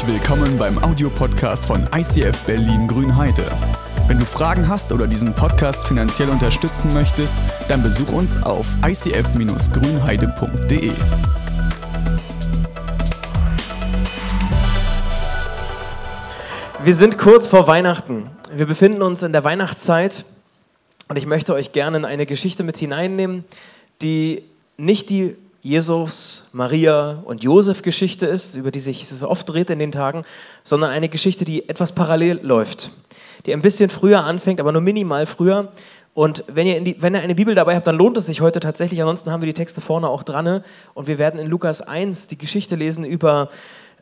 Herzlich willkommen beim Audiopodcast von ICF Berlin Grünheide. Wenn du Fragen hast oder diesen Podcast finanziell unterstützen möchtest, dann besuch uns auf icf-grünheide.de. Wir sind kurz vor Weihnachten. Wir befinden uns in der Weihnachtszeit und ich möchte euch gerne in eine Geschichte mit hineinnehmen, die nicht die Jesus, Maria und Josef Geschichte ist, über die sich so oft dreht in den Tagen, sondern eine Geschichte, die etwas parallel läuft, die ein bisschen früher anfängt, aber nur minimal früher. Und wenn ihr, die, wenn ihr eine Bibel dabei habt, dann lohnt es sich heute tatsächlich. Ansonsten haben wir die Texte vorne auch dran. Und wir werden in Lukas 1 die Geschichte lesen über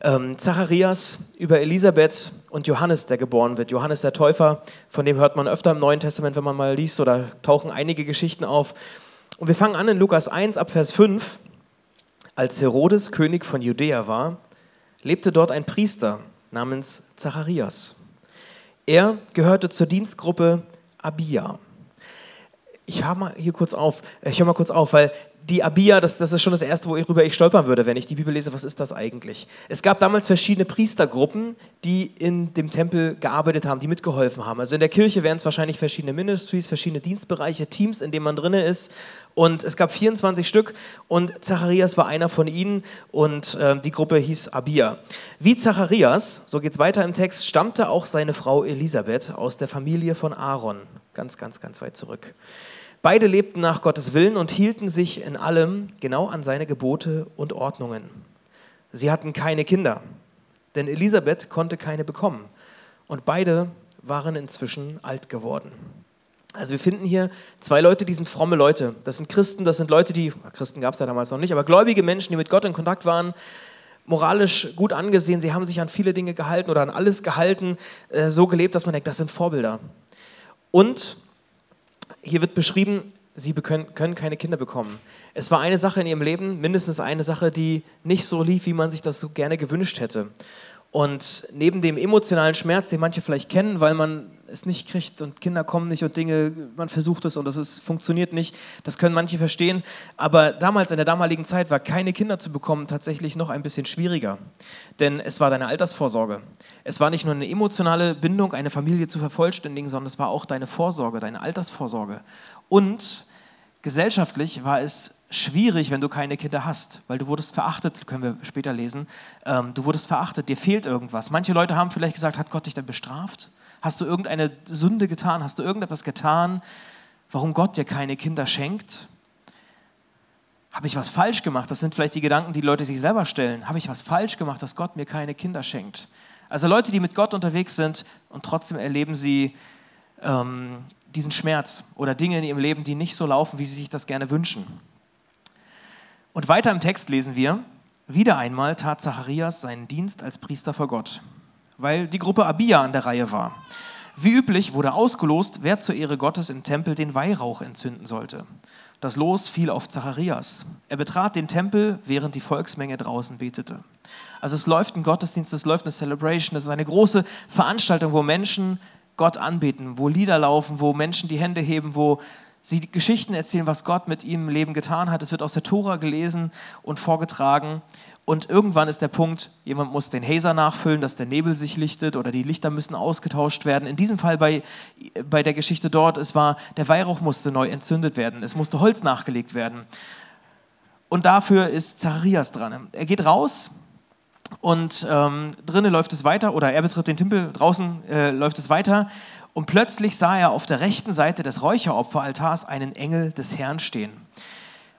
ähm, Zacharias, über Elisabeth und Johannes, der geboren wird. Johannes der Täufer, von dem hört man öfter im Neuen Testament, wenn man mal liest, oder tauchen einige Geschichten auf. Und wir fangen an in Lukas 1 ab Vers 5. Als Herodes König von Judäa war, lebte dort ein Priester namens Zacharias. Er gehörte zur Dienstgruppe Abia. Ich höre mal hier kurz auf, ich höre mal kurz auf, weil die Abia, das, das ist schon das Erste, worüber ich stolpern würde, wenn ich die Bibel lese. Was ist das eigentlich? Es gab damals verschiedene Priestergruppen, die in dem Tempel gearbeitet haben, die mitgeholfen haben. Also in der Kirche wären es wahrscheinlich verschiedene Ministries, verschiedene Dienstbereiche, Teams, in denen man drin ist. Und es gab 24 Stück und Zacharias war einer von ihnen und äh, die Gruppe hieß Abia. Wie Zacharias, so geht es weiter im Text, stammte auch seine Frau Elisabeth aus der Familie von Aaron. Ganz, ganz, ganz weit zurück. Beide lebten nach Gottes Willen und hielten sich in allem genau an seine Gebote und Ordnungen. Sie hatten keine Kinder, denn Elisabeth konnte keine bekommen. Und beide waren inzwischen alt geworden. Also wir finden hier zwei Leute, die sind fromme Leute. Das sind Christen, das sind Leute, die, Christen gab es ja damals noch nicht, aber gläubige Menschen, die mit Gott in Kontakt waren, moralisch gut angesehen, sie haben sich an viele Dinge gehalten oder an alles gehalten, äh, so gelebt, dass man denkt, das sind Vorbilder. Und hier wird beschrieben, sie können, können keine Kinder bekommen. Es war eine Sache in ihrem Leben, mindestens eine Sache, die nicht so lief, wie man sich das so gerne gewünscht hätte. Und neben dem emotionalen Schmerz, den manche vielleicht kennen, weil man es nicht kriegt und Kinder kommen nicht und Dinge, man versucht es und es ist, funktioniert nicht, das können manche verstehen. Aber damals, in der damaligen Zeit, war keine Kinder zu bekommen tatsächlich noch ein bisschen schwieriger. Denn es war deine Altersvorsorge. Es war nicht nur eine emotionale Bindung, eine Familie zu vervollständigen, sondern es war auch deine Vorsorge, deine Altersvorsorge. Und gesellschaftlich war es schwierig, wenn du keine Kinder hast, weil du wurdest verachtet, können wir später lesen. Ähm, du wurdest verachtet, dir fehlt irgendwas. Manche Leute haben vielleicht gesagt, hat Gott dich denn bestraft? Hast du irgendeine Sünde getan? Hast du irgendetwas getan, warum Gott dir keine Kinder schenkt? Habe ich was falsch gemacht? Das sind vielleicht die Gedanken, die Leute sich selber stellen. Habe ich was falsch gemacht, dass Gott mir keine Kinder schenkt? Also Leute, die mit Gott unterwegs sind und trotzdem erleben sie ähm, diesen Schmerz oder Dinge in ihrem Leben, die nicht so laufen, wie sie sich das gerne wünschen. Und weiter im Text lesen wir, wieder einmal tat Zacharias seinen Dienst als Priester vor Gott, weil die Gruppe Abia an der Reihe war. Wie üblich wurde ausgelost, wer zur Ehre Gottes im Tempel den Weihrauch entzünden sollte. Das Los fiel auf Zacharias. Er betrat den Tempel, während die Volksmenge draußen betete. Also es läuft ein Gottesdienst, es läuft eine Celebration, es ist eine große Veranstaltung, wo Menschen Gott anbeten, wo Lieder laufen, wo Menschen die Hände heben, wo sie Geschichten erzählen, was Gott mit ihm im Leben getan hat. Es wird aus der Tora gelesen und vorgetragen. Und irgendwann ist der Punkt, jemand muss den Hazer nachfüllen, dass der Nebel sich lichtet oder die Lichter müssen ausgetauscht werden. In diesem Fall bei, bei der Geschichte dort, es war, der Weihrauch musste neu entzündet werden, es musste Holz nachgelegt werden. Und dafür ist Zacharias dran. Er geht raus und ähm, drinnen läuft es weiter, oder er betritt den Tempel, draußen äh, läuft es weiter und plötzlich sah er auf der rechten Seite des Räucheropferaltars einen Engel des Herrn stehen. Und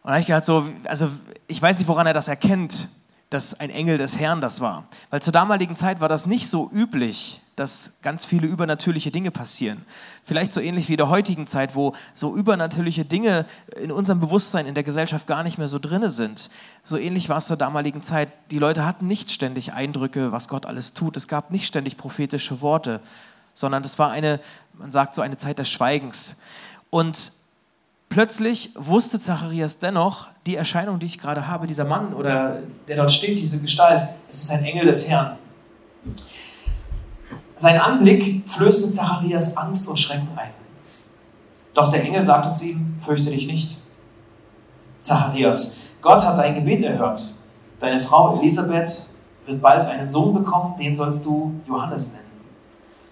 da habe ich gedacht, so, also ich weiß nicht, woran er das erkennt, dass ein Engel des Herrn das war. Weil zur damaligen Zeit war das nicht so üblich, dass ganz viele übernatürliche Dinge passieren. Vielleicht so ähnlich wie in der heutigen Zeit, wo so übernatürliche Dinge in unserem Bewusstsein in der Gesellschaft gar nicht mehr so drinne sind. So ähnlich war es zur damaligen Zeit. Die Leute hatten nicht ständig Eindrücke, was Gott alles tut. Es gab nicht ständig prophetische Worte sondern das war eine, man sagt so eine Zeit des Schweigens. Und plötzlich wusste Zacharias dennoch, die Erscheinung, die ich gerade habe, dieser Mann oder der dort steht, diese Gestalt, es ist ein Engel des Herrn. Sein Anblick flößte Zacharias Angst und Schrecken ein. Doch der Engel sagte zu ihm, fürchte dich nicht. Zacharias, Gott hat dein Gebet erhört. Deine Frau Elisabeth wird bald einen Sohn bekommen, den sollst du Johannes nennen.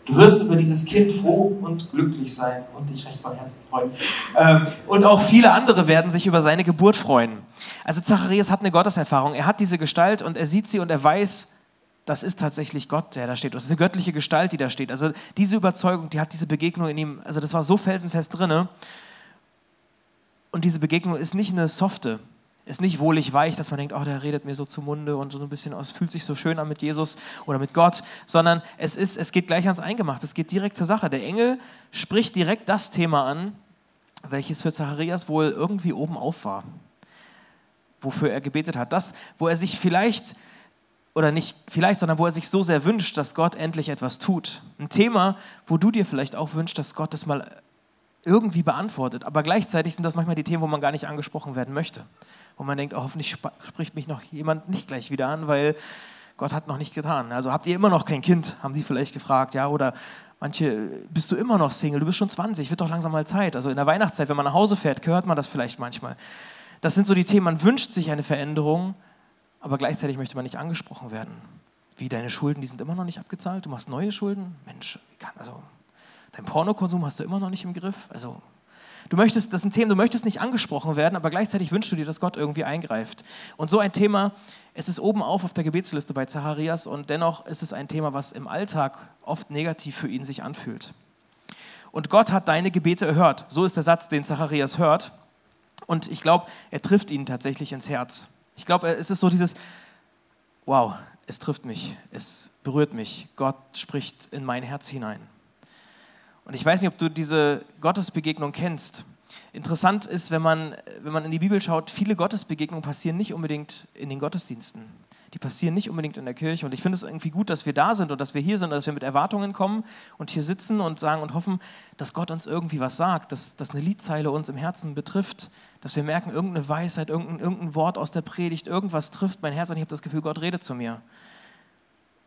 Du wirst über dieses Kind froh und glücklich sein und dich recht von Herzen freuen. Ähm, und auch viele andere werden sich über seine Geburt freuen. Also Zacharias hat eine Gotteserfahrung. Er hat diese Gestalt und er sieht sie und er weiß, das ist tatsächlich Gott, der da steht. Das ist eine göttliche Gestalt, die da steht. Also diese Überzeugung, die hat diese Begegnung in ihm, also das war so felsenfest drinne. Und diese Begegnung ist nicht eine softe, ist nicht wohlig weich, dass man denkt, oh, der redet mir so zum Munde und so ein bisschen, oh, es fühlt sich so schön an mit Jesus oder mit Gott, sondern es, ist, es geht gleich ans Eingemachte, es geht direkt zur Sache. Der Engel spricht direkt das Thema an, welches für Zacharias wohl irgendwie oben auf war, wofür er gebetet hat. Das, wo er sich vielleicht, oder nicht vielleicht, sondern wo er sich so sehr wünscht, dass Gott endlich etwas tut. Ein Thema, wo du dir vielleicht auch wünschst, dass Gott das mal irgendwie beantwortet. Aber gleichzeitig sind das manchmal die Themen, wo man gar nicht angesprochen werden möchte wo man denkt, oh, hoffentlich spricht mich noch jemand nicht gleich wieder an, weil Gott hat noch nicht getan. Also habt ihr immer noch kein Kind, haben sie vielleicht gefragt, ja, oder manche, bist du immer noch Single, du bist schon 20, wird doch langsam mal Zeit. Also in der Weihnachtszeit, wenn man nach Hause fährt, hört man das vielleicht manchmal. Das sind so die Themen, man wünscht sich eine Veränderung, aber gleichzeitig möchte man nicht angesprochen werden. Wie deine Schulden, die sind immer noch nicht abgezahlt, du machst neue Schulden? Mensch, wie kann, also dein Pornokonsum hast du immer noch nicht im Griff? Also Du möchtest, das ein Thema, du möchtest nicht angesprochen werden, aber gleichzeitig wünschst du dir, dass Gott irgendwie eingreift. Und so ein Thema, es ist oben auf auf der Gebetsliste bei Zacharias und dennoch ist es ein Thema, was im Alltag oft negativ für ihn sich anfühlt. Und Gott hat deine Gebete erhört. So ist der Satz, den Zacharias hört. Und ich glaube, er trifft ihn tatsächlich ins Herz. Ich glaube, es ist so dieses, wow, es trifft mich, es berührt mich. Gott spricht in mein Herz hinein. Und ich weiß nicht, ob du diese Gottesbegegnung kennst. Interessant ist, wenn man, wenn man in die Bibel schaut, viele Gottesbegegnungen passieren nicht unbedingt in den Gottesdiensten. Die passieren nicht unbedingt in der Kirche. Und ich finde es irgendwie gut, dass wir da sind und dass wir hier sind, dass wir mit Erwartungen kommen und hier sitzen und sagen und hoffen, dass Gott uns irgendwie was sagt, dass, dass eine Liedzeile uns im Herzen betrifft, dass wir merken, irgendeine Weisheit, irgendein, irgendein Wort aus der Predigt, irgendwas trifft mein Herz und ich habe das Gefühl, Gott redet zu mir.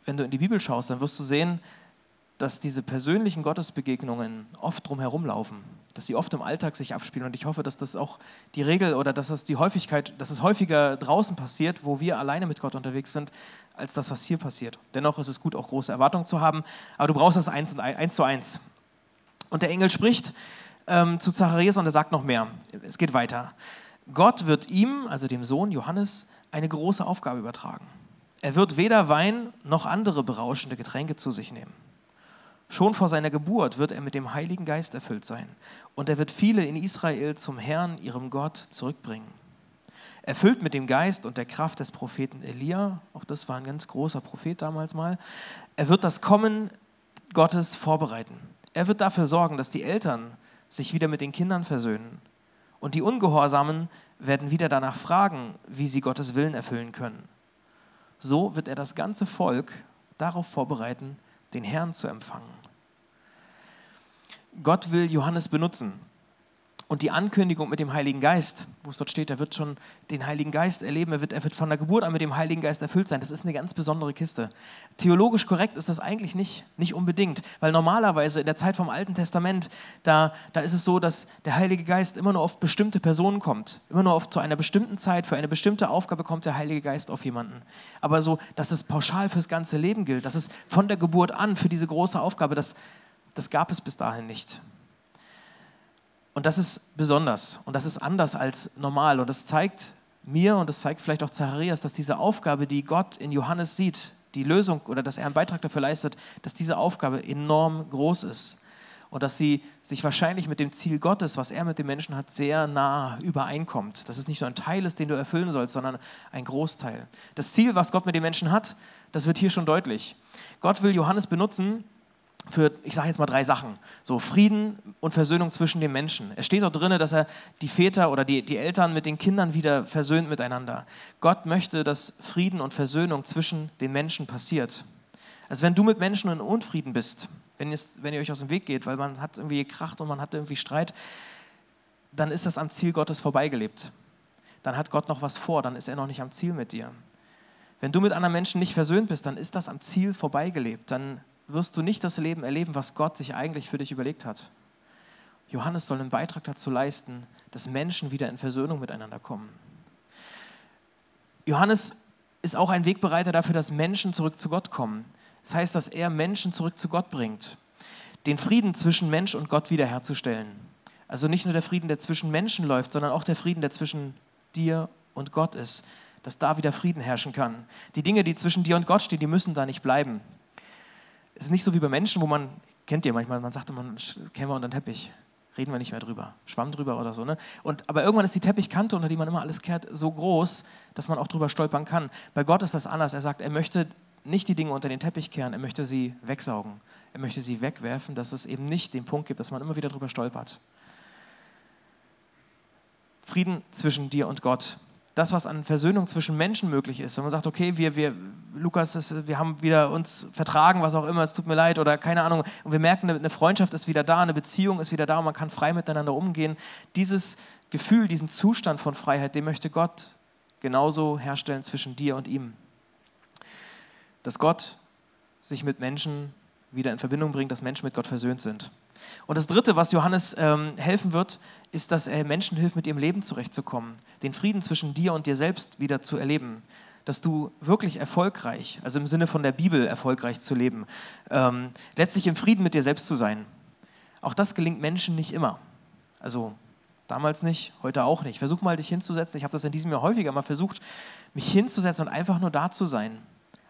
Wenn du in die Bibel schaust, dann wirst du sehen, dass diese persönlichen Gottesbegegnungen oft drumherum laufen, dass sie oft im Alltag sich abspielen. Und ich hoffe, dass das auch die Regel oder dass das die Häufigkeit, dass es häufiger draußen passiert, wo wir alleine mit Gott unterwegs sind, als das, was hier passiert. Dennoch ist es gut, auch große Erwartungen zu haben, aber du brauchst das eins, eins zu eins. Und der Engel spricht ähm, zu Zacharias und er sagt noch mehr. Es geht weiter. Gott wird ihm, also dem Sohn Johannes, eine große Aufgabe übertragen. Er wird weder Wein noch andere berauschende Getränke zu sich nehmen. Schon vor seiner Geburt wird er mit dem Heiligen Geist erfüllt sein und er wird viele in Israel zum Herrn, ihrem Gott, zurückbringen. Erfüllt mit dem Geist und der Kraft des Propheten Elia, auch das war ein ganz großer Prophet damals mal, er wird das Kommen Gottes vorbereiten. Er wird dafür sorgen, dass die Eltern sich wieder mit den Kindern versöhnen und die Ungehorsamen werden wieder danach fragen, wie sie Gottes Willen erfüllen können. So wird er das ganze Volk darauf vorbereiten, den Herrn zu empfangen. Gott will Johannes benutzen. Und die Ankündigung mit dem Heiligen Geist, wo es dort steht, er wird schon den Heiligen Geist erleben, er wird, er wird von der Geburt an mit dem Heiligen Geist erfüllt sein, das ist eine ganz besondere Kiste. Theologisch korrekt ist das eigentlich nicht, nicht unbedingt, weil normalerweise in der Zeit vom Alten Testament, da, da ist es so, dass der Heilige Geist immer nur auf bestimmte Personen kommt. Immer nur auf, zu einer bestimmten Zeit, für eine bestimmte Aufgabe kommt der Heilige Geist auf jemanden. Aber so, dass es pauschal fürs ganze Leben gilt, dass es von der Geburt an für diese große Aufgabe, das, das gab es bis dahin nicht. Und das ist besonders und das ist anders als normal. Und das zeigt mir und das zeigt vielleicht auch Zacharias, dass diese Aufgabe, die Gott in Johannes sieht, die Lösung oder dass er einen Beitrag dafür leistet, dass diese Aufgabe enorm groß ist. Und dass sie sich wahrscheinlich mit dem Ziel Gottes, was er mit den Menschen hat, sehr nah übereinkommt. Dass es nicht nur ein Teil ist, den du erfüllen sollst, sondern ein Großteil. Das Ziel, was Gott mit den Menschen hat, das wird hier schon deutlich. Gott will Johannes benutzen, für, ich sage jetzt mal drei Sachen, so Frieden und Versöhnung zwischen den Menschen. Es steht dort drin, dass er die Väter oder die, die Eltern mit den Kindern wieder versöhnt miteinander. Gott möchte, dass Frieden und Versöhnung zwischen den Menschen passiert. Also wenn du mit Menschen in Unfrieden bist, wenn, wenn ihr euch aus dem Weg geht, weil man hat irgendwie gekracht und man hat irgendwie Streit, dann ist das am Ziel Gottes vorbeigelebt. Dann hat Gott noch was vor, dann ist er noch nicht am Ziel mit dir. Wenn du mit anderen Menschen nicht versöhnt bist, dann ist das am Ziel vorbeigelebt. Dann wirst du nicht das Leben erleben, was Gott sich eigentlich für dich überlegt hat. Johannes soll einen Beitrag dazu leisten, dass Menschen wieder in Versöhnung miteinander kommen. Johannes ist auch ein Wegbereiter dafür, dass Menschen zurück zu Gott kommen. Das heißt, dass er Menschen zurück zu Gott bringt. Den Frieden zwischen Mensch und Gott wiederherzustellen. Also nicht nur der Frieden, der zwischen Menschen läuft, sondern auch der Frieden, der zwischen dir und Gott ist. Dass da wieder Frieden herrschen kann. Die Dinge, die zwischen dir und Gott stehen, die müssen da nicht bleiben. Es ist nicht so wie bei Menschen, wo man, kennt ihr manchmal, man sagt immer, kennen wir unter den Teppich reden wir nicht mehr drüber. Schwamm drüber oder so. Ne? Und, aber irgendwann ist die Teppichkante, unter die man immer alles kehrt, so groß, dass man auch drüber stolpern kann. Bei Gott ist das anders. Er sagt, er möchte nicht die Dinge unter den Teppich kehren, er möchte sie wegsaugen. Er möchte sie wegwerfen, dass es eben nicht den Punkt gibt, dass man immer wieder drüber stolpert. Frieden zwischen dir und Gott das, was an Versöhnung zwischen Menschen möglich ist. Wenn man sagt, okay, wir, wir Lukas, ist, wir haben wieder uns vertragen, was auch immer, es tut mir leid oder keine Ahnung, und wir merken, eine Freundschaft ist wieder da, eine Beziehung ist wieder da und man kann frei miteinander umgehen. Dieses Gefühl, diesen Zustand von Freiheit, den möchte Gott genauso herstellen zwischen dir und ihm. Dass Gott sich mit Menschen wieder in Verbindung bringt, dass Menschen mit Gott versöhnt sind. Und das Dritte, was Johannes ähm, helfen wird, ist, dass er Menschen hilft, mit ihrem Leben zurechtzukommen, den Frieden zwischen dir und dir selbst wieder zu erleben, dass du wirklich erfolgreich, also im Sinne von der Bibel erfolgreich zu leben, ähm, letztlich im Frieden mit dir selbst zu sein. Auch das gelingt Menschen nicht immer. Also damals nicht, heute auch nicht. Versuch mal, dich hinzusetzen. Ich habe das in diesem Jahr häufiger mal versucht, mich hinzusetzen und einfach nur da zu sein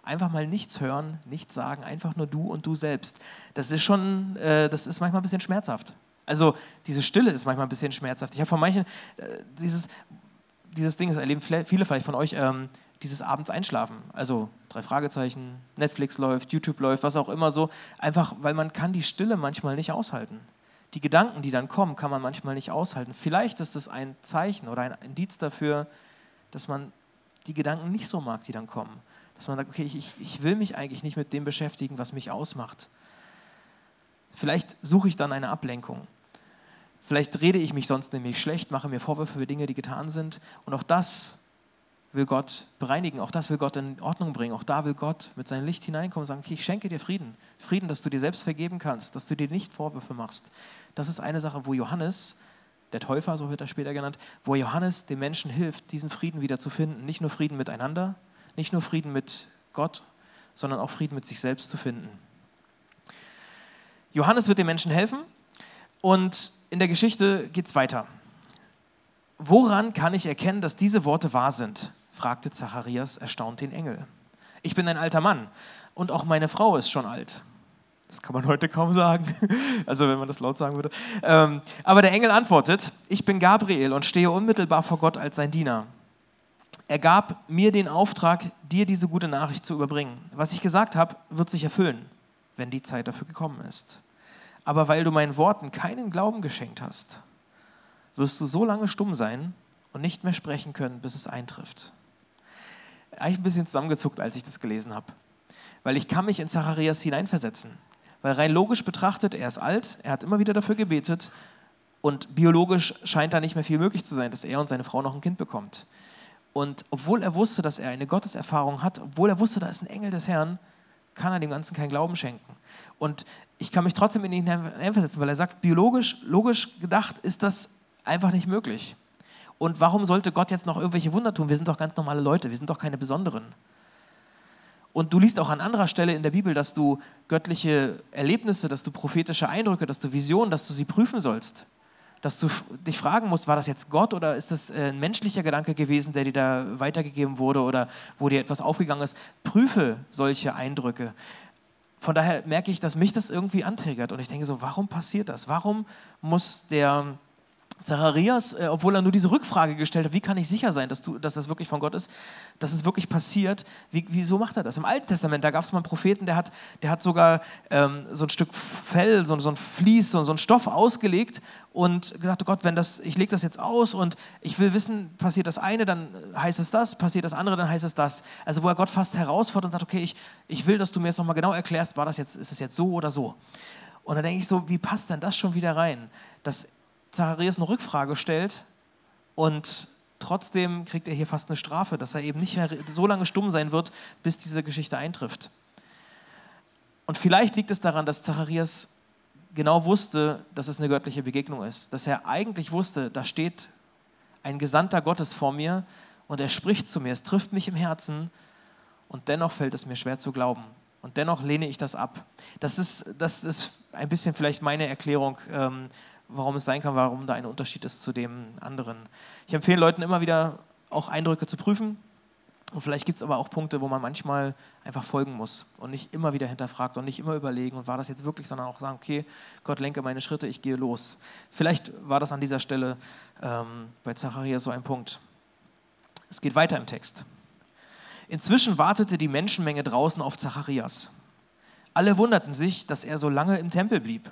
einfach mal nichts hören, nichts sagen, einfach nur du und du selbst. Das ist schon, äh, das ist manchmal ein bisschen schmerzhaft. Also diese Stille ist manchmal ein bisschen schmerzhaft. Ich habe von manchen, äh, dieses, dieses Ding, das erleben viele vielleicht von euch, ähm, dieses abends einschlafen. Also drei Fragezeichen, Netflix läuft, YouTube läuft, was auch immer so. Einfach, weil man kann die Stille manchmal nicht aushalten. Die Gedanken, die dann kommen, kann man manchmal nicht aushalten. Vielleicht ist es ein Zeichen oder ein Indiz dafür, dass man die Gedanken nicht so mag, die dann kommen. Dass man sagt, okay, ich, ich will mich eigentlich nicht mit dem beschäftigen, was mich ausmacht. Vielleicht suche ich dann eine Ablenkung. Vielleicht rede ich mich sonst nämlich schlecht, mache mir Vorwürfe für Dinge, die getan sind. Und auch das will Gott bereinigen, auch das will Gott in Ordnung bringen. Auch da will Gott mit seinem Licht hineinkommen und sagen, okay, ich schenke dir Frieden. Frieden, dass du dir selbst vergeben kannst, dass du dir nicht Vorwürfe machst. Das ist eine Sache, wo Johannes, der Täufer, so wird er später genannt, wo Johannes den Menschen hilft, diesen Frieden wieder zu finden. Nicht nur Frieden miteinander, nicht nur Frieden mit Gott, sondern auch Frieden mit sich selbst zu finden. Johannes wird den Menschen helfen und in der Geschichte geht es weiter. Woran kann ich erkennen, dass diese Worte wahr sind? fragte Zacharias erstaunt den Engel. Ich bin ein alter Mann und auch meine Frau ist schon alt. Das kann man heute kaum sagen, also wenn man das laut sagen würde. Ähm, aber der Engel antwortet, ich bin Gabriel und stehe unmittelbar vor Gott als sein Diener. Er gab mir den Auftrag, dir diese gute Nachricht zu überbringen. Was ich gesagt habe, wird sich erfüllen, wenn die Zeit dafür gekommen ist. Aber weil du meinen Worten keinen Glauben geschenkt hast, wirst du so lange stumm sein und nicht mehr sprechen können, bis es eintrifft. Eigentlich ein bisschen zusammengezuckt, als ich das gelesen habe. Weil ich kann mich in Zacharias hineinversetzen. Weil rein logisch betrachtet, er ist alt, er hat immer wieder dafür gebetet und biologisch scheint da nicht mehr viel möglich zu sein, dass er und seine Frau noch ein Kind bekommt. Und obwohl er wusste, dass er eine Gotteserfahrung hat, obwohl er wusste, da ist ein Engel des Herrn, kann er dem Ganzen keinen Glauben schenken. Und ich kann mich trotzdem in ihn einversetzen, weil er sagt, biologisch, logisch gedacht ist das einfach nicht möglich. Und warum sollte Gott jetzt noch irgendwelche Wunder tun? Wir sind doch ganz normale Leute, wir sind doch keine Besonderen. Und du liest auch an anderer Stelle in der Bibel, dass du göttliche Erlebnisse, dass du prophetische Eindrücke, dass du Visionen, dass du sie prüfen sollst dass du dich fragen musst, war das jetzt Gott oder ist das äh, ein menschlicher Gedanke gewesen, der dir da weitergegeben wurde oder wo dir etwas aufgegangen ist. Prüfe solche Eindrücke. Von daher merke ich, dass mich das irgendwie antriggert und ich denke so, warum passiert das? Warum muss der Zacharias, äh, obwohl er nur diese Rückfrage gestellt hat, wie kann ich sicher sein, dass, du, dass das wirklich von Gott ist, dass es wirklich passiert, wie, wieso macht er das? Im Alten Testament, da gab es mal einen Propheten, der hat, der hat sogar ähm, so ein Stück Fell, so, so ein Vlies, so, so ein Stoff ausgelegt und gesagt, oh Gott, wenn das, ich lege das jetzt aus und ich will wissen, passiert das eine, dann heißt es das, passiert das andere, dann heißt es das. Also wo er Gott fast herausfordert und sagt, okay, ich, ich will, dass du mir jetzt nochmal genau erklärst, war das jetzt, ist es jetzt so oder so? Und dann denke ich so, wie passt denn das schon wieder rein? Dass Zacharias eine Rückfrage stellt und trotzdem kriegt er hier fast eine Strafe, dass er eben nicht mehr so lange stumm sein wird, bis diese Geschichte eintrifft. Und vielleicht liegt es daran, dass Zacharias genau wusste, dass es eine göttliche Begegnung ist, dass er eigentlich wusste, da steht ein Gesandter Gottes vor mir und er spricht zu mir, es trifft mich im Herzen und dennoch fällt es mir schwer zu glauben. Und dennoch lehne ich das ab. Das ist, das ist ein bisschen vielleicht meine Erklärung, ähm, warum es sein kann, warum da ein Unterschied ist zu dem anderen. Ich empfehle Leuten immer wieder auch Eindrücke zu prüfen. Und vielleicht gibt es aber auch Punkte, wo man manchmal einfach folgen muss und nicht immer wieder hinterfragt und nicht immer überlegen, und war das jetzt wirklich, sondern auch sagen, okay, Gott lenke meine Schritte, ich gehe los. Vielleicht war das an dieser Stelle ähm, bei Zacharias so ein Punkt. Es geht weiter im Text. Inzwischen wartete die Menschenmenge draußen auf Zacharias. Alle wunderten sich, dass er so lange im Tempel blieb.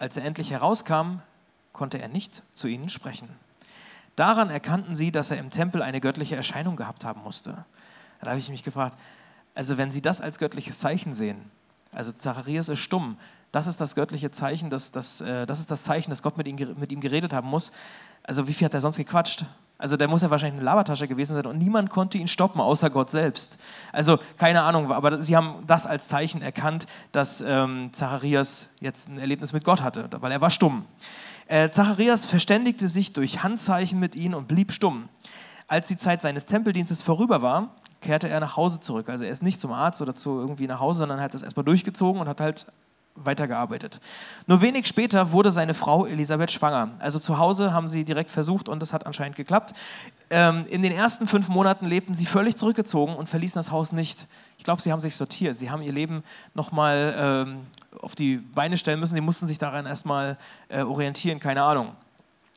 Als er endlich herauskam, konnte er nicht zu ihnen sprechen. Daran erkannten sie, dass er im Tempel eine göttliche Erscheinung gehabt haben musste. Da habe ich mich gefragt, also wenn sie das als göttliches Zeichen sehen, also Zacharias ist stumm, das ist das göttliche Zeichen, das, das, äh, das ist das Zeichen, dass Gott mit ihm, mit ihm geredet haben muss. Also wie viel hat er sonst gequatscht? Also der muss ja wahrscheinlich eine Labertasche gewesen sein und niemand konnte ihn stoppen, außer Gott selbst. Also keine Ahnung, aber sie haben das als Zeichen erkannt, dass ähm, Zacharias jetzt ein Erlebnis mit Gott hatte, weil er war stumm. Äh, Zacharias verständigte sich durch Handzeichen mit ihnen und blieb stumm. Als die Zeit seines Tempeldienstes vorüber war, kehrte er nach Hause zurück. Also er ist nicht zum Arzt oder zu irgendwie nach Hause, sondern hat das erstmal durchgezogen und hat halt weitergearbeitet. Nur wenig später wurde seine Frau Elisabeth schwanger. Also zu Hause haben sie direkt versucht und das hat anscheinend geklappt. Ähm, in den ersten fünf Monaten lebten sie völlig zurückgezogen und verließen das Haus nicht. Ich glaube, sie haben sich sortiert. Sie haben ihr Leben nochmal ähm, auf die Beine stellen müssen. Sie mussten sich daran erstmal äh, orientieren, keine Ahnung.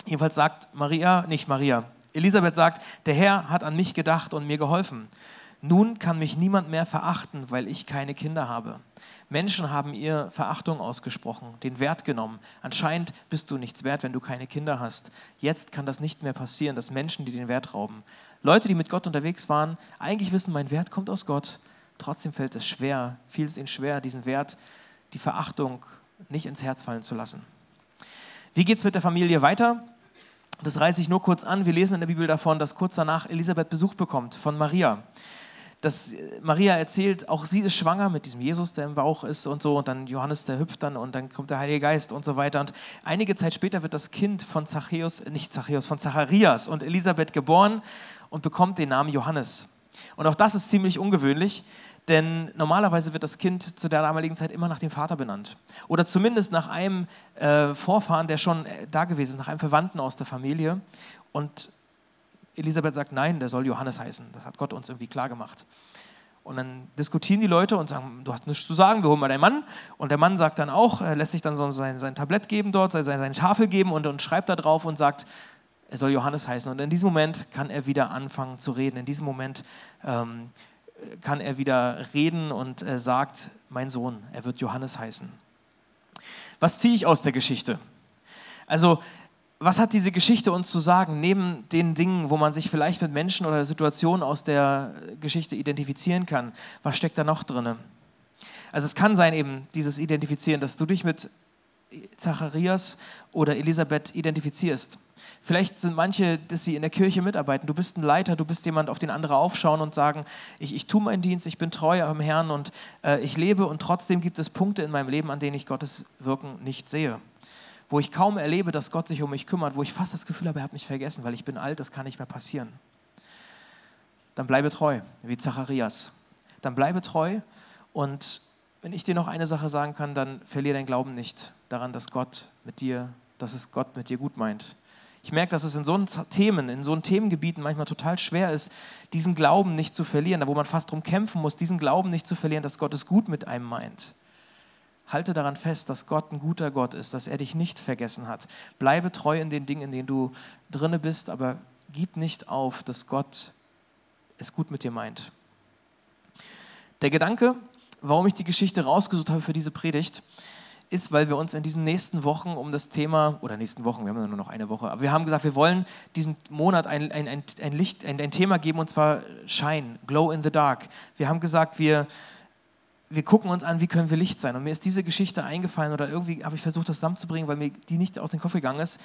Jedenfalls sagt Maria, nicht Maria, Elisabeth sagt, der Herr hat an mich gedacht und mir geholfen. Nun kann mich niemand mehr verachten, weil ich keine Kinder habe. Menschen haben ihr Verachtung ausgesprochen, den Wert genommen. Anscheinend bist du nichts wert, wenn du keine Kinder hast. Jetzt kann das nicht mehr passieren, dass Menschen dir den Wert rauben. Leute, die mit Gott unterwegs waren, eigentlich wissen, mein Wert kommt aus Gott. Trotzdem fällt es schwer, fiel es ihnen schwer, diesen Wert, die Verachtung nicht ins Herz fallen zu lassen. Wie geht es mit der Familie weiter? Das reiße ich nur kurz an. Wir lesen in der Bibel davon, dass kurz danach Elisabeth Besuch bekommt von Maria dass Maria erzählt, auch sie ist schwanger mit diesem Jesus, der im Bauch ist und so, und dann Johannes, der hüpft dann und dann kommt der Heilige Geist und so weiter. Und einige Zeit später wird das Kind von Zachäus, nicht Zachäus, von Zacharias und Elisabeth geboren und bekommt den Namen Johannes. Und auch das ist ziemlich ungewöhnlich, denn normalerweise wird das Kind zu der damaligen Zeit immer nach dem Vater benannt. Oder zumindest nach einem äh, Vorfahren, der schon äh, da gewesen ist, nach einem Verwandten aus der Familie. Und Elisabeth sagt, nein, der soll Johannes heißen. Das hat Gott uns irgendwie klar gemacht. Und dann diskutieren die Leute und sagen, du hast nichts zu sagen, wir holen mal deinen Mann. Und der Mann sagt dann auch, lässt sich dann so sein, sein Tablett geben dort, sein, sein Tafel geben und, und schreibt da drauf und sagt, er soll Johannes heißen. Und in diesem Moment kann er wieder anfangen zu reden. In diesem Moment ähm, kann er wieder reden und äh, sagt, mein Sohn, er wird Johannes heißen. Was ziehe ich aus der Geschichte? Also was hat diese Geschichte uns zu sagen, neben den Dingen, wo man sich vielleicht mit Menschen oder Situationen aus der Geschichte identifizieren kann? Was steckt da noch drin? Also es kann sein eben dieses Identifizieren, dass du dich mit Zacharias oder Elisabeth identifizierst. Vielleicht sind manche, dass sie in der Kirche mitarbeiten. Du bist ein Leiter, du bist jemand, auf den andere aufschauen und sagen, ich, ich tue meinen Dienst, ich bin treu am Herrn und äh, ich lebe und trotzdem gibt es Punkte in meinem Leben, an denen ich Gottes Wirken nicht sehe wo ich kaum erlebe, dass Gott sich um mich kümmert, wo ich fast das Gefühl habe, er hat mich vergessen, weil ich bin alt, das kann nicht mehr passieren. Dann bleibe treu, wie Zacharias. Dann bleibe treu und wenn ich dir noch eine Sache sagen kann, dann verliere dein Glauben nicht daran, dass Gott mit dir, dass es Gott mit dir gut meint. Ich merke, dass es in so Themen, in so Themengebieten manchmal total schwer ist, diesen Glauben nicht zu verlieren, da wo man fast darum kämpfen muss, diesen Glauben nicht zu verlieren, dass Gott es gut mit einem meint. Halte daran fest, dass Gott ein guter Gott ist, dass er dich nicht vergessen hat. Bleibe treu in den Dingen, in denen du drinne bist, aber gib nicht auf, dass Gott es gut mit dir meint. Der Gedanke, warum ich die Geschichte rausgesucht habe für diese Predigt, ist, weil wir uns in diesen nächsten Wochen um das Thema, oder nächsten Wochen, wir haben ja nur noch eine Woche, aber wir haben gesagt, wir wollen diesem Monat ein, ein, ein, ein Licht, ein, ein Thema geben, und zwar Shine, Glow in the Dark. Wir haben gesagt, wir wir gucken uns an, wie können wir Licht sein. Und mir ist diese Geschichte eingefallen oder irgendwie habe ich versucht, das zusammenzubringen, weil mir die nicht aus dem Kopf gegangen ist.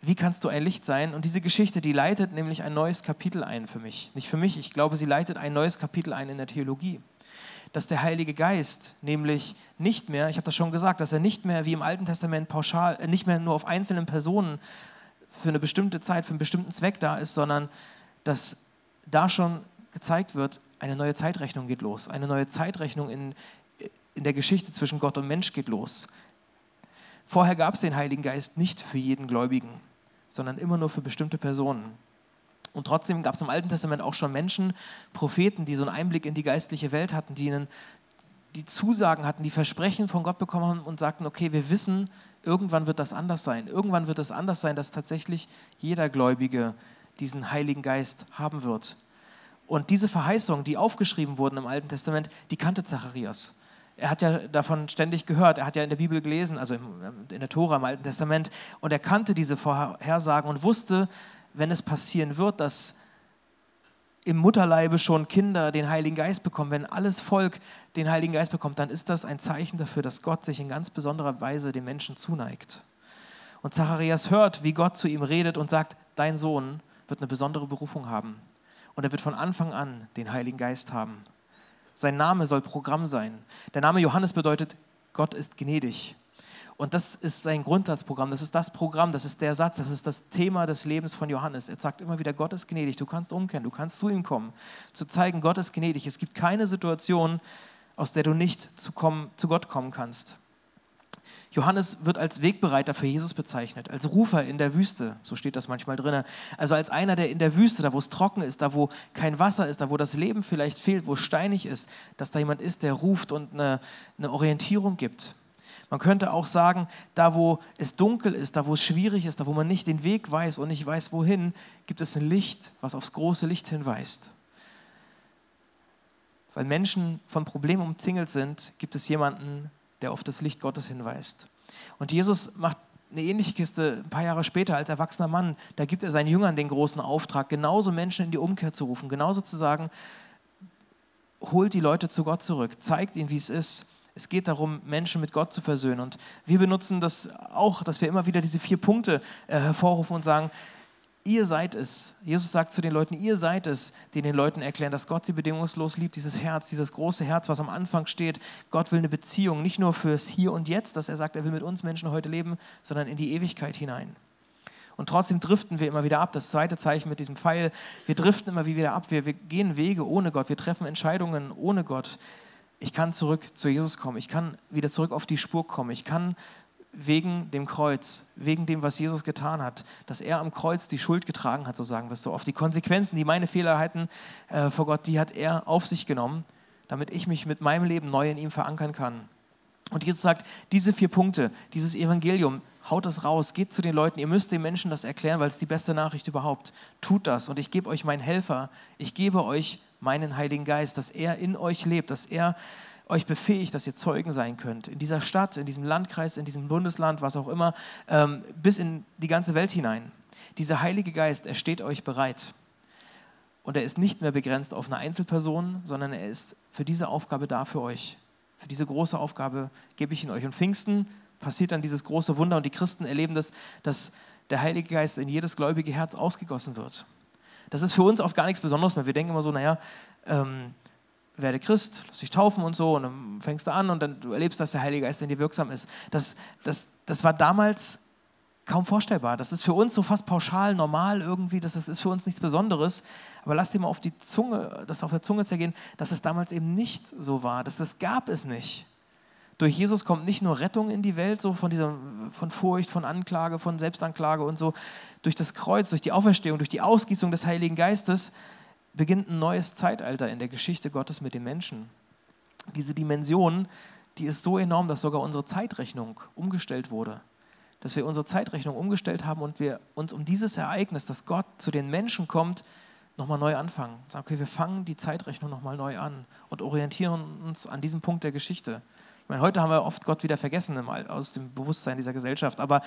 Wie kannst du ein Licht sein? Und diese Geschichte, die leitet nämlich ein neues Kapitel ein für mich. Nicht für mich, ich glaube, sie leitet ein neues Kapitel ein in der Theologie. Dass der Heilige Geist nämlich nicht mehr, ich habe das schon gesagt, dass er nicht mehr wie im Alten Testament pauschal, äh, nicht mehr nur auf einzelnen Personen für eine bestimmte Zeit, für einen bestimmten Zweck da ist, sondern dass da schon gezeigt wird, eine neue Zeitrechnung geht los. Eine neue Zeitrechnung in, in der Geschichte zwischen Gott und Mensch geht los. Vorher gab es den Heiligen Geist nicht für jeden Gläubigen, sondern immer nur für bestimmte Personen. Und trotzdem gab es im Alten Testament auch schon Menschen, Propheten, die so einen Einblick in die geistliche Welt hatten, die, einen, die Zusagen hatten, die Versprechen von Gott bekommen haben und sagten, okay, wir wissen, irgendwann wird das anders sein. Irgendwann wird es anders sein, dass tatsächlich jeder Gläubige diesen Heiligen Geist haben wird. Und diese Verheißungen, die aufgeschrieben wurden im Alten Testament, die kannte Zacharias. Er hat ja davon ständig gehört, er hat ja in der Bibel gelesen, also in der Tora im Alten Testament, und er kannte diese Vorhersagen und wusste, wenn es passieren wird, dass im Mutterleibe schon Kinder den Heiligen Geist bekommen, wenn alles Volk den Heiligen Geist bekommt, dann ist das ein Zeichen dafür, dass Gott sich in ganz besonderer Weise den Menschen zuneigt. Und Zacharias hört, wie Gott zu ihm redet und sagt, dein Sohn wird eine besondere Berufung haben. Und er wird von Anfang an den Heiligen Geist haben. Sein Name soll Programm sein. Der Name Johannes bedeutet, Gott ist gnädig. Und das ist sein Grundsatzprogramm, das ist das Programm, das ist der Satz, das ist das Thema des Lebens von Johannes. Er sagt immer wieder, Gott ist gnädig, du kannst umkehren, du kannst zu ihm kommen, zu zeigen, Gott ist gnädig. Es gibt keine Situation, aus der du nicht zu, kommen, zu Gott kommen kannst. Johannes wird als Wegbereiter für Jesus bezeichnet, als Rufer in der Wüste, so steht das manchmal drin. Also als einer, der in der Wüste, da wo es trocken ist, da wo kein Wasser ist, da wo das Leben vielleicht fehlt, wo es steinig ist, dass da jemand ist, der ruft und eine, eine Orientierung gibt. Man könnte auch sagen, da wo es dunkel ist, da wo es schwierig ist, da wo man nicht den Weg weiß und nicht weiß wohin, gibt es ein Licht, was aufs große Licht hinweist. Weil Menschen von Problemen umzingelt sind, gibt es jemanden, der auf das Licht Gottes hinweist. Und Jesus macht eine ähnliche Kiste ein paar Jahre später als erwachsener Mann. Da gibt er seinen Jüngern den großen Auftrag, genauso Menschen in die Umkehr zu rufen, genauso zu sagen, holt die Leute zu Gott zurück, zeigt ihnen, wie es ist, es geht darum, Menschen mit Gott zu versöhnen. Und wir benutzen das auch, dass wir immer wieder diese vier Punkte äh, hervorrufen und sagen, ihr seid es. Jesus sagt zu den Leuten, ihr seid es, die den Leuten erklären, dass Gott sie bedingungslos liebt, dieses Herz, dieses große Herz, was am Anfang steht. Gott will eine Beziehung, nicht nur fürs Hier und Jetzt, dass er sagt, er will mit uns Menschen heute leben, sondern in die Ewigkeit hinein. Und trotzdem driften wir immer wieder ab. Das zweite Zeichen mit diesem Pfeil, wir driften immer wieder ab. Wir, wir gehen Wege ohne Gott, wir treffen Entscheidungen ohne Gott ich kann zurück zu Jesus kommen, ich kann wieder zurück auf die Spur kommen, ich kann wegen dem Kreuz, wegen dem, was Jesus getan hat, dass er am Kreuz die Schuld getragen hat, so sagen wir es so oft. Die Konsequenzen, die meine Fehler hatten äh, vor Gott, die hat er auf sich genommen, damit ich mich mit meinem Leben neu in ihm verankern kann. Und Jesus sagt, diese vier Punkte, dieses Evangelium, haut das raus, geht zu den Leuten, ihr müsst den Menschen das erklären, weil es die beste Nachricht überhaupt. Tut das und ich gebe euch meinen Helfer, ich gebe euch meinen Heiligen Geist, dass er in euch lebt, dass er euch befähigt, dass ihr Zeugen sein könnt. In dieser Stadt, in diesem Landkreis, in diesem Bundesland, was auch immer, ähm, bis in die ganze Welt hinein. Dieser Heilige Geist, er steht euch bereit. Und er ist nicht mehr begrenzt auf eine Einzelperson, sondern er ist für diese Aufgabe da für euch. Für diese große Aufgabe gebe ich ihn euch. Und Pfingsten passiert dann dieses große Wunder und die Christen erleben das, dass der Heilige Geist in jedes gläubige Herz ausgegossen wird. Das ist für uns oft gar nichts Besonderes mehr. Wir denken immer so, naja, ähm, werde Christ, lass dich taufen und so, und dann fängst du an und dann du erlebst, dass der Heilige Geist in dir wirksam ist. Das, das, das war damals kaum vorstellbar. Das ist für uns so fast pauschal, normal irgendwie, das, das ist für uns nichts Besonderes. Aber lass dir mal auf die Zunge, das auf der Zunge zergehen, dass es damals eben nicht so war. Das, das gab es nicht. Durch Jesus kommt nicht nur Rettung in die Welt, so von, dieser, von Furcht, von Anklage, von Selbstanklage und so. Durch das Kreuz, durch die Auferstehung, durch die Ausgießung des Heiligen Geistes beginnt ein neues Zeitalter in der Geschichte Gottes mit den Menschen. Diese Dimension, die ist so enorm, dass sogar unsere Zeitrechnung umgestellt wurde. Dass wir unsere Zeitrechnung umgestellt haben und wir uns um dieses Ereignis, dass Gott zu den Menschen kommt, nochmal neu anfangen. Sagen, okay, wir fangen die Zeitrechnung nochmal neu an und orientieren uns an diesem Punkt der Geschichte. Ich meine, heute haben wir oft Gott wieder vergessen aus dem Bewusstsein dieser Gesellschaft, aber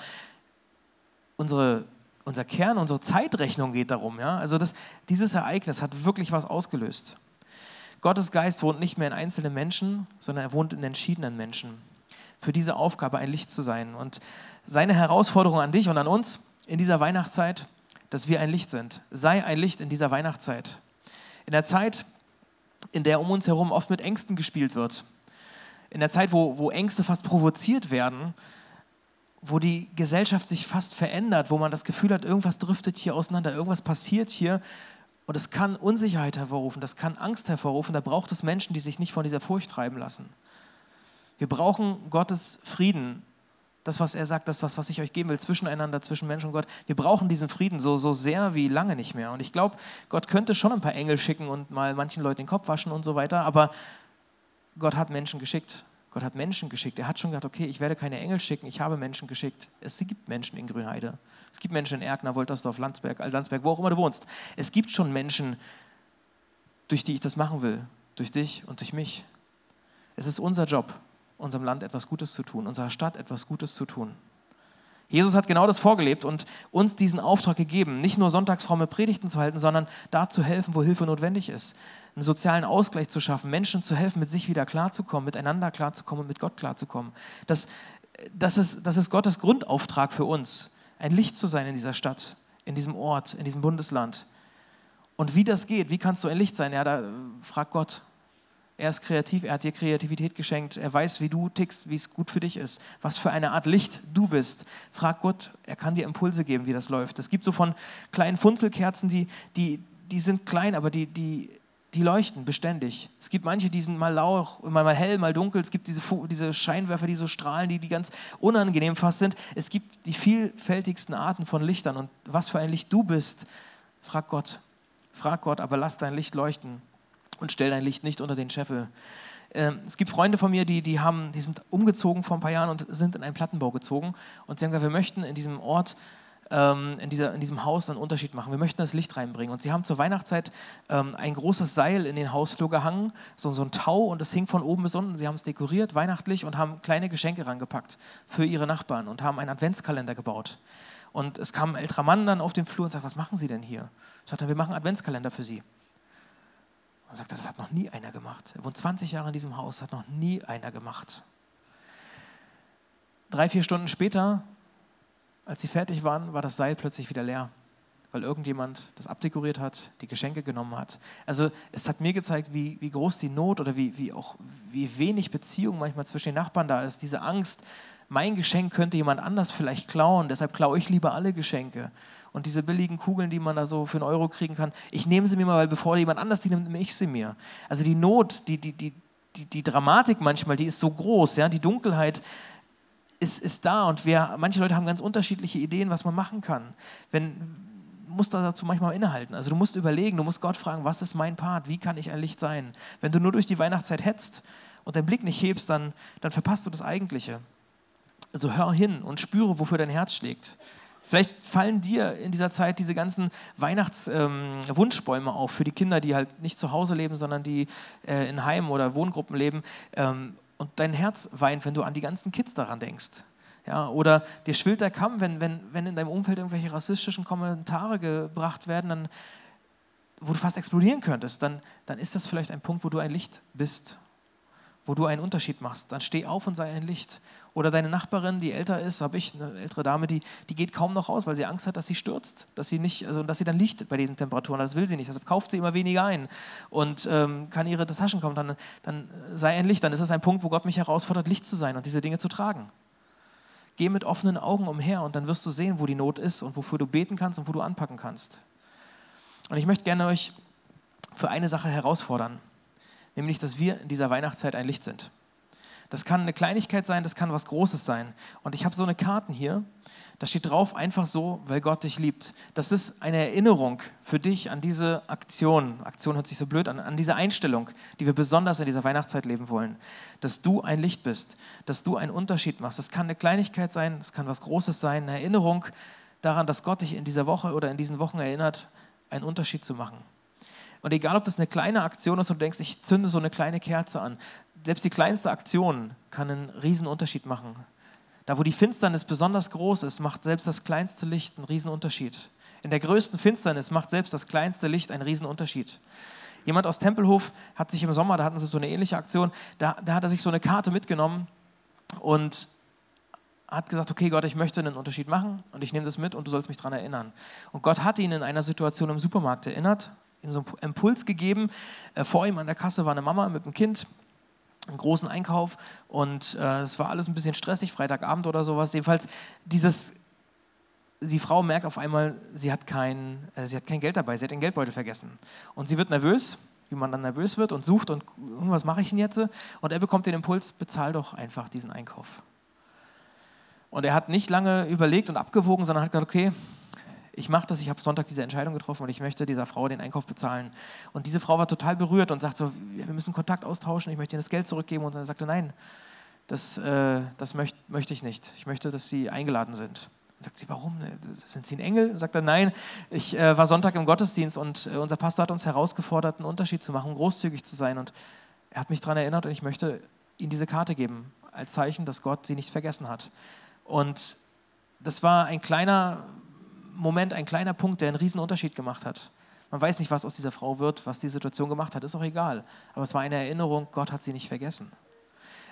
unsere, unser Kern, unsere Zeitrechnung geht darum. Ja? Also das, dieses Ereignis hat wirklich was ausgelöst. Gottes Geist wohnt nicht mehr in einzelnen Menschen, sondern er wohnt in entschiedenen Menschen. Für diese Aufgabe ein Licht zu sein. Und seine Herausforderung an dich und an uns in dieser Weihnachtszeit, dass wir ein Licht sind. Sei ein Licht in dieser Weihnachtszeit. In der Zeit, in der um uns herum oft mit Ängsten gespielt wird, in der Zeit, wo, wo Ängste fast provoziert werden, wo die Gesellschaft sich fast verändert, wo man das Gefühl hat, irgendwas driftet hier auseinander, irgendwas passiert hier Und es kann Unsicherheit hervorrufen, das kann Angst hervorrufen. Da braucht es Menschen, die sich nicht von dieser Furcht treiben lassen. Wir brauchen Gottes Frieden. Das, was er sagt, das, was, was ich euch geben will, zwischeneinander, zwischen Mensch und Gott. Wir brauchen diesen Frieden so, so sehr wie lange nicht mehr. Und ich glaube, Gott könnte schon ein paar Engel schicken und mal manchen Leuten den Kopf waschen und so weiter. Aber Gott hat Menschen geschickt. Gott hat Menschen geschickt. Er hat schon gesagt, okay, ich werde keine Engel schicken, ich habe Menschen geschickt. Es gibt Menschen in Grünheide. Es gibt Menschen in Erkner, Woltersdorf, Landsberg, Landsberg, wo auch immer du wohnst. Es gibt schon Menschen, durch die ich das machen will. Durch dich und durch mich. Es ist unser Job, unserem Land etwas Gutes zu tun, unserer Stadt etwas Gutes zu tun. Jesus hat genau das vorgelebt und uns diesen Auftrag gegeben, nicht nur sonntagsfromme Predigten zu halten, sondern da zu helfen, wo Hilfe notwendig ist. Einen sozialen Ausgleich zu schaffen, Menschen zu helfen, mit sich wieder klarzukommen, miteinander klarzukommen und mit Gott klarzukommen. Das, das, ist, das ist Gottes Grundauftrag für uns, ein Licht zu sein in dieser Stadt, in diesem Ort, in diesem Bundesland. Und wie das geht, wie kannst du ein Licht sein? Ja, da frag Gott. Er ist kreativ, er hat dir Kreativität geschenkt, er weiß, wie du tickst, wie es gut für dich ist, was für eine Art Licht du bist. Frag Gott, er kann dir Impulse geben, wie das läuft. Es gibt so von kleinen Funzelkerzen, die, die, die sind klein, aber die, die, die leuchten beständig. Es gibt manche, die sind mal lauch, mal, mal hell, mal dunkel. Es gibt diese, diese Scheinwerfer, die so strahlen, die, die ganz unangenehm fast sind. Es gibt die vielfältigsten Arten von Lichtern. Und was für ein Licht du bist, frag Gott. Frag Gott, aber lass dein Licht leuchten und stell dein Licht nicht unter den Scheffel. Ähm, es gibt Freunde von mir, die, die, haben, die sind umgezogen vor ein paar Jahren und sind in einen Plattenbau gezogen. Und sie haben gesagt, wir möchten in diesem Ort, ähm, in, dieser, in diesem Haus einen Unterschied machen. Wir möchten das Licht reinbringen. Und sie haben zur Weihnachtszeit ähm, ein großes Seil in den Hausflur gehangen, so, so ein Tau, und das hing von oben bis unten. Sie haben es dekoriert, weihnachtlich, und haben kleine Geschenke rangepackt für ihre Nachbarn und haben einen Adventskalender gebaut. Und es kam ein älterer Mann dann auf den Flur und sagte, was machen Sie denn hier? Ich sagte, wir machen einen Adventskalender für Sie. Und sagt das hat noch nie einer gemacht. Er wohnt 20 Jahre in diesem Haus, hat noch nie einer gemacht. Drei, vier Stunden später, als sie fertig waren, war das Seil plötzlich wieder leer, weil irgendjemand das abdekoriert hat, die Geschenke genommen hat. Also es hat mir gezeigt, wie, wie groß die Not oder wie, wie, auch, wie wenig Beziehung manchmal zwischen den Nachbarn da ist. Diese Angst, mein Geschenk könnte jemand anders vielleicht klauen, deshalb klaue ich lieber alle Geschenke. Und diese billigen Kugeln, die man da so für einen Euro kriegen kann, ich nehme sie mir mal, weil bevor jemand anders die nimmt, nehme ich sie mir. Also die Not, die, die, die, die, die Dramatik manchmal, die ist so groß, ja, die Dunkelheit ist, ist da und wir, manche Leute haben ganz unterschiedliche Ideen, was man machen kann. Wenn, musst dazu manchmal innehalten. Also du musst überlegen, du musst Gott fragen, was ist mein Part, wie kann ich ein Licht sein? Wenn du nur durch die Weihnachtszeit hetzt und deinen Blick nicht hebst, dann, dann verpasst du das Eigentliche. Also hör hin und spüre, wofür dein Herz schlägt. Vielleicht fallen dir in dieser Zeit diese ganzen Weihnachtswunschbäume ähm, auf für die Kinder, die halt nicht zu Hause leben, sondern die äh, in Heimen oder Wohngruppen leben. Ähm, und dein Herz weint, wenn du an die ganzen Kids daran denkst. Ja, oder dir schwillt der Kamm, wenn, wenn, wenn in deinem Umfeld irgendwelche rassistischen Kommentare gebracht werden, dann, wo du fast explodieren könntest, dann, dann ist das vielleicht ein Punkt, wo du ein Licht bist wo du einen Unterschied machst. Dann steh auf und sei ein Licht. Oder deine Nachbarin, die älter ist, habe ich eine ältere Dame, die, die geht kaum noch raus, weil sie Angst hat, dass sie stürzt, dass sie nicht, also dass sie dann liegt bei diesen Temperaturen. Das will sie nicht. Deshalb kauft sie immer weniger ein und ähm, kann ihre Taschen kommen. Dann, dann sei ein Licht. Dann ist das ein Punkt, wo Gott mich herausfordert, Licht zu sein und diese Dinge zu tragen. Geh mit offenen Augen umher und dann wirst du sehen, wo die Not ist und wofür du beten kannst und wo du anpacken kannst. Und ich möchte gerne euch für eine Sache herausfordern nämlich dass wir in dieser Weihnachtszeit ein Licht sind. Das kann eine Kleinigkeit sein, das kann was Großes sein. Und ich habe so eine Karten hier, da steht drauf einfach so, weil Gott dich liebt. Das ist eine Erinnerung für dich an diese Aktion. Aktion hört sich so blöd an, an diese Einstellung, die wir besonders in dieser Weihnachtszeit leben wollen. Dass du ein Licht bist, dass du einen Unterschied machst. Das kann eine Kleinigkeit sein, das kann was Großes sein, eine Erinnerung daran, dass Gott dich in dieser Woche oder in diesen Wochen erinnert, einen Unterschied zu machen. Und egal, ob das eine kleine Aktion ist und du denkst, ich zünde so eine kleine Kerze an, selbst die kleinste Aktion kann einen riesen Unterschied machen. Da, wo die Finsternis besonders groß ist, macht selbst das kleinste Licht einen riesen Unterschied. In der größten Finsternis macht selbst das kleinste Licht einen riesen Unterschied. Jemand aus Tempelhof hat sich im Sommer, da hatten sie so eine ähnliche Aktion, da, da hat er sich so eine Karte mitgenommen und hat gesagt, okay Gott, ich möchte einen Unterschied machen und ich nehme das mit und du sollst mich daran erinnern. Und Gott hat ihn in einer Situation im Supermarkt erinnert so einen Impuls gegeben. Äh, vor ihm an der Kasse war eine Mama mit einem Kind, einen großen Einkauf und äh, es war alles ein bisschen stressig, Freitagabend oder sowas. Jedenfalls dieses die Frau merkt auf einmal, sie hat, kein, äh, sie hat kein Geld dabei, sie hat den Geldbeutel vergessen. Und sie wird nervös, wie man dann nervös wird und sucht und hm, was mache ich denn jetzt? Und er bekommt den Impuls, bezahl doch einfach diesen Einkauf. Und er hat nicht lange überlegt und abgewogen, sondern hat gesagt, okay, ich mache das, ich habe Sonntag diese Entscheidung getroffen und ich möchte dieser Frau den Einkauf bezahlen. Und diese Frau war total berührt und sagt so, wir müssen Kontakt austauschen, ich möchte ihr das Geld zurückgeben. Und er sagte, nein, das, äh, das möcht, möchte ich nicht. Ich möchte, dass Sie eingeladen sind. Und sagt sie, warum? Sind Sie ein Engel? Und sagt er, nein, ich äh, war Sonntag im Gottesdienst und äh, unser Pastor hat uns herausgefordert, einen Unterschied zu machen, großzügig zu sein. Und er hat mich daran erinnert und ich möchte Ihnen diese Karte geben, als Zeichen, dass Gott sie nicht vergessen hat. Und das war ein kleiner Moment, ein kleiner Punkt, der einen riesen Unterschied gemacht hat. Man weiß nicht, was aus dieser Frau wird, was die Situation gemacht hat, ist auch egal. Aber es war eine Erinnerung, Gott hat sie nicht vergessen.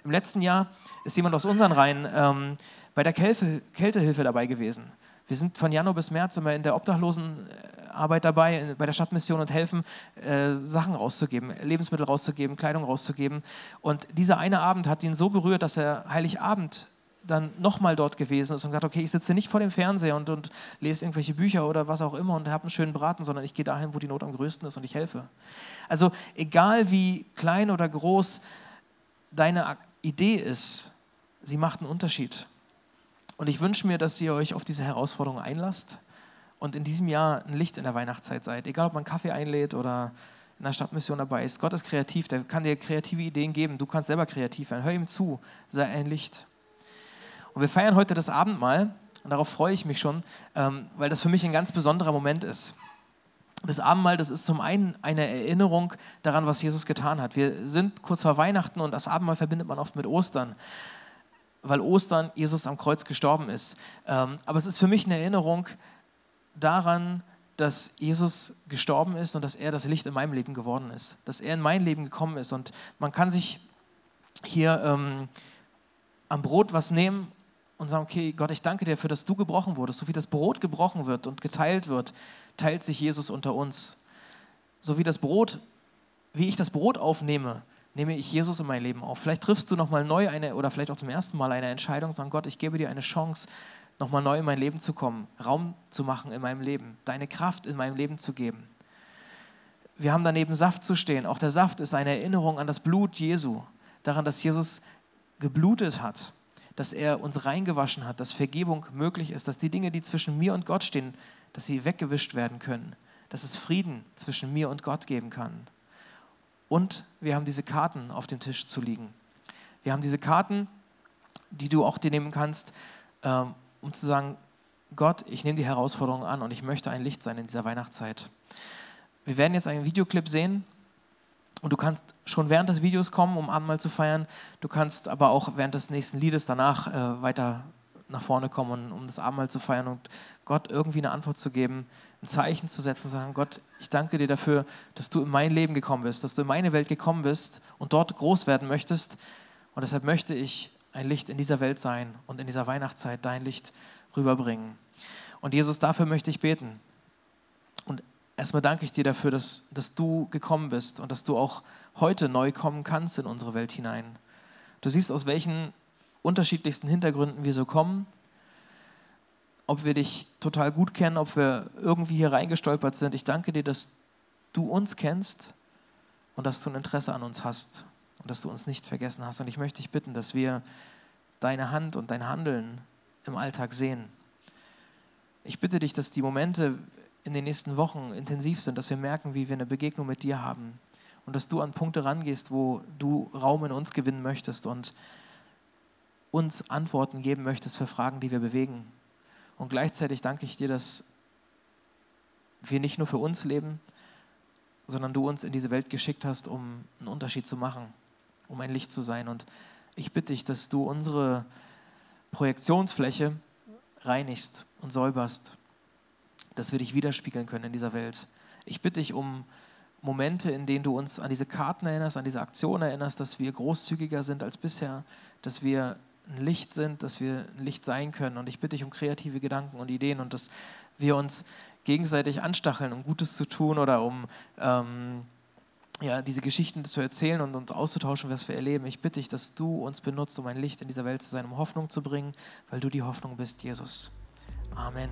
Im letzten Jahr ist jemand aus unseren Reihen ähm, bei der Kälte, Kältehilfe dabei gewesen. Wir sind von Januar bis März immer in der Obdachlosenarbeit dabei, bei der Stadtmission und helfen, äh, Sachen rauszugeben, Lebensmittel rauszugeben, Kleidung rauszugeben. Und dieser eine Abend hat ihn so berührt, dass er Heiligabend dann nochmal dort gewesen ist und gesagt, okay, ich sitze nicht vor dem Fernseher und, und lese irgendwelche Bücher oder was auch immer und habe einen schönen Braten, sondern ich gehe dahin, wo die Not am größten ist und ich helfe. Also egal wie klein oder groß deine Idee ist, sie macht einen Unterschied. Und ich wünsche mir, dass ihr euch auf diese Herausforderung einlasst und in diesem Jahr ein Licht in der Weihnachtszeit seid. Egal, ob man Kaffee einlädt oder in der Stadtmission dabei ist. Gott ist kreativ, der kann dir kreative Ideen geben. Du kannst selber kreativ werden. Hör ihm zu, sei ein Licht. Und wir feiern heute das Abendmahl und darauf freue ich mich schon, ähm, weil das für mich ein ganz besonderer Moment ist. Das Abendmahl, das ist zum einen eine Erinnerung daran, was Jesus getan hat. Wir sind kurz vor Weihnachten und das Abendmahl verbindet man oft mit Ostern, weil Ostern Jesus am Kreuz gestorben ist. Ähm, aber es ist für mich eine Erinnerung daran, dass Jesus gestorben ist und dass er das Licht in meinem Leben geworden ist, dass er in mein Leben gekommen ist. Und man kann sich hier ähm, am Brot was nehmen und sagen, okay, Gott, ich danke dir dafür, dass du gebrochen wurdest. So wie das Brot gebrochen wird und geteilt wird, teilt sich Jesus unter uns. So wie das Brot, wie ich das Brot aufnehme, nehme ich Jesus in mein Leben auf. Vielleicht triffst du nochmal neu eine, oder vielleicht auch zum ersten Mal eine Entscheidung, sagen, Gott, ich gebe dir eine Chance, nochmal neu in mein Leben zu kommen, Raum zu machen in meinem Leben, deine Kraft in meinem Leben zu geben. Wir haben daneben Saft zu stehen. Auch der Saft ist eine Erinnerung an das Blut Jesu, daran, dass Jesus geblutet hat dass er uns reingewaschen hat, dass Vergebung möglich ist, dass die Dinge, die zwischen mir und Gott stehen, dass sie weggewischt werden können, dass es Frieden zwischen mir und Gott geben kann. Und wir haben diese Karten auf dem Tisch zu liegen. Wir haben diese Karten, die du auch dir nehmen kannst, ähm, um zu sagen, Gott, ich nehme die Herausforderung an und ich möchte ein Licht sein in dieser Weihnachtszeit. Wir werden jetzt einen Videoclip sehen, und du kannst schon während des Videos kommen, um Abendmahl zu feiern. Du kannst aber auch während des nächsten Liedes danach äh, weiter nach vorne kommen, um das Abendmahl zu feiern und Gott irgendwie eine Antwort zu geben, ein Zeichen zu setzen, zu sagen, Gott, ich danke dir dafür, dass du in mein Leben gekommen bist, dass du in meine Welt gekommen bist und dort groß werden möchtest. Und deshalb möchte ich ein Licht in dieser Welt sein und in dieser Weihnachtszeit dein Licht rüberbringen. Und Jesus, dafür möchte ich beten. Erstmal danke ich dir dafür, dass, dass du gekommen bist und dass du auch heute neu kommen kannst in unsere Welt hinein. Du siehst, aus welchen unterschiedlichsten Hintergründen wir so kommen, ob wir dich total gut kennen, ob wir irgendwie hier reingestolpert sind. Ich danke dir, dass du uns kennst und dass du ein Interesse an uns hast und dass du uns nicht vergessen hast. Und ich möchte dich bitten, dass wir deine Hand und dein Handeln im Alltag sehen. Ich bitte dich, dass die Momente, in den nächsten Wochen intensiv sind, dass wir merken, wie wir eine Begegnung mit dir haben und dass du an Punkte rangehst, wo du Raum in uns gewinnen möchtest und uns Antworten geben möchtest für Fragen, die wir bewegen. Und gleichzeitig danke ich dir, dass wir nicht nur für uns leben, sondern du uns in diese Welt geschickt hast, um einen Unterschied zu machen, um ein Licht zu sein. Und ich bitte dich, dass du unsere Projektionsfläche reinigst und säuberst dass wir dich widerspiegeln können in dieser Welt. Ich bitte dich um Momente, in denen du uns an diese Karten erinnerst, an diese Aktion erinnerst, dass wir großzügiger sind als bisher, dass wir ein Licht sind, dass wir ein Licht sein können. Und ich bitte dich um kreative Gedanken und Ideen und dass wir uns gegenseitig anstacheln, um Gutes zu tun oder um ähm, ja, diese Geschichten zu erzählen und uns auszutauschen, was wir erleben. Ich bitte dich, dass du uns benutzt, um ein Licht in dieser Welt zu sein, um Hoffnung zu bringen, weil du die Hoffnung bist, Jesus. Amen.